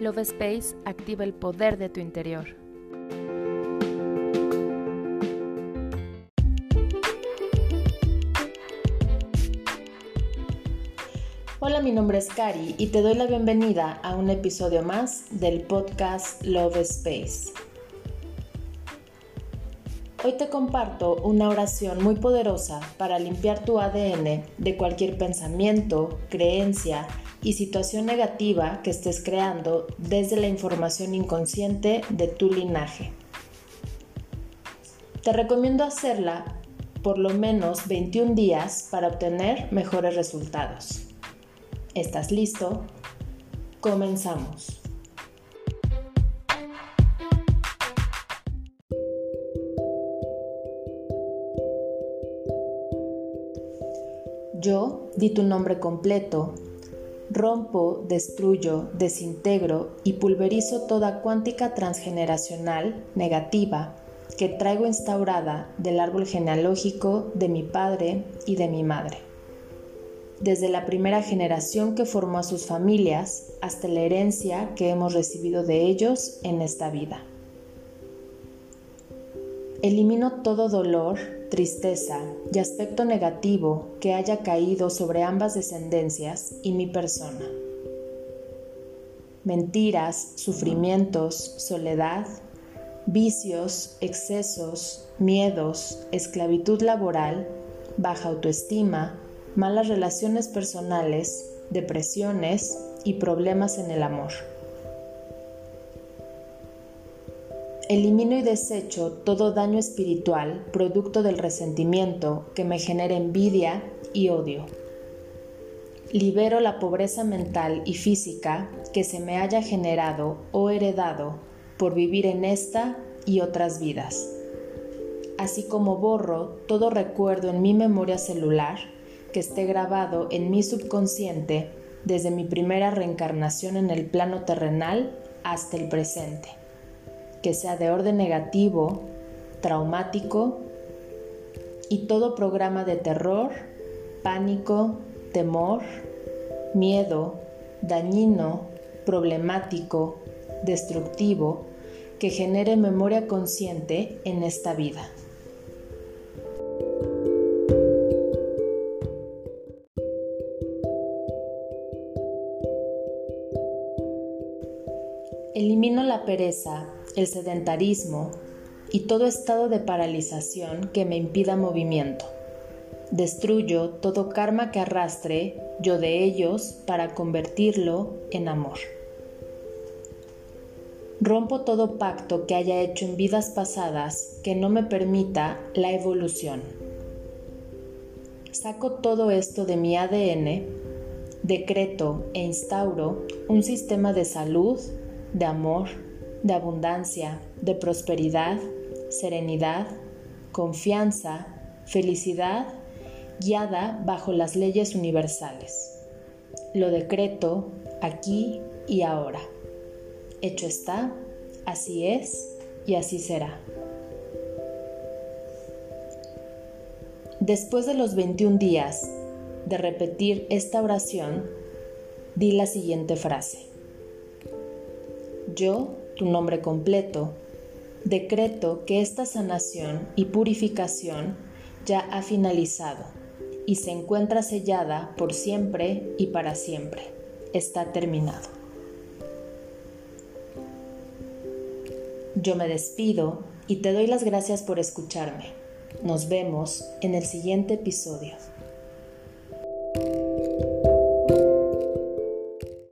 Love Space activa el poder de tu interior. Hola, mi nombre es Cari y te doy la bienvenida a un episodio más del podcast Love Space. Hoy te comparto una oración muy poderosa para limpiar tu ADN de cualquier pensamiento, creencia y situación negativa que estés creando desde la información inconsciente de tu linaje. Te recomiendo hacerla por lo menos 21 días para obtener mejores resultados. ¿Estás listo? Comenzamos. Yo di tu nombre completo, rompo, destruyo, desintegro y pulverizo toda cuántica transgeneracional negativa que traigo instaurada del árbol genealógico de mi padre y de mi madre. Desde la primera generación que formó a sus familias hasta la herencia que hemos recibido de ellos en esta vida. Elimino todo dolor, tristeza y aspecto negativo que haya caído sobre ambas descendencias y mi persona. Mentiras, sufrimientos, soledad, vicios, excesos, miedos, esclavitud laboral, baja autoestima, malas relaciones personales, depresiones y problemas en el amor. Elimino y desecho todo daño espiritual producto del resentimiento que me genera envidia y odio. Libero la pobreza mental y física que se me haya generado o heredado por vivir en esta y otras vidas, así como borro todo recuerdo en mi memoria celular que esté grabado en mi subconsciente desde mi primera reencarnación en el plano terrenal hasta el presente que sea de orden negativo, traumático y todo programa de terror, pánico, temor, miedo, dañino, problemático, destructivo, que genere memoria consciente en esta vida. Elimino la pereza, el sedentarismo y todo estado de paralización que me impida movimiento. Destruyo todo karma que arrastre yo de ellos para convertirlo en amor. Rompo todo pacto que haya hecho en vidas pasadas que no me permita la evolución. Saco todo esto de mi ADN, decreto e instauro un sistema de salud, de amor, de abundancia, de prosperidad, serenidad, confianza, felicidad, guiada bajo las leyes universales. Lo decreto aquí y ahora. Hecho está, así es y así será. Después de los 21 días de repetir esta oración, di la siguiente frase. Yo tu nombre completo, decreto que esta sanación y purificación ya ha finalizado y se encuentra sellada por siempre y para siempre. Está terminado. Yo me despido y te doy las gracias por escucharme. Nos vemos en el siguiente episodio.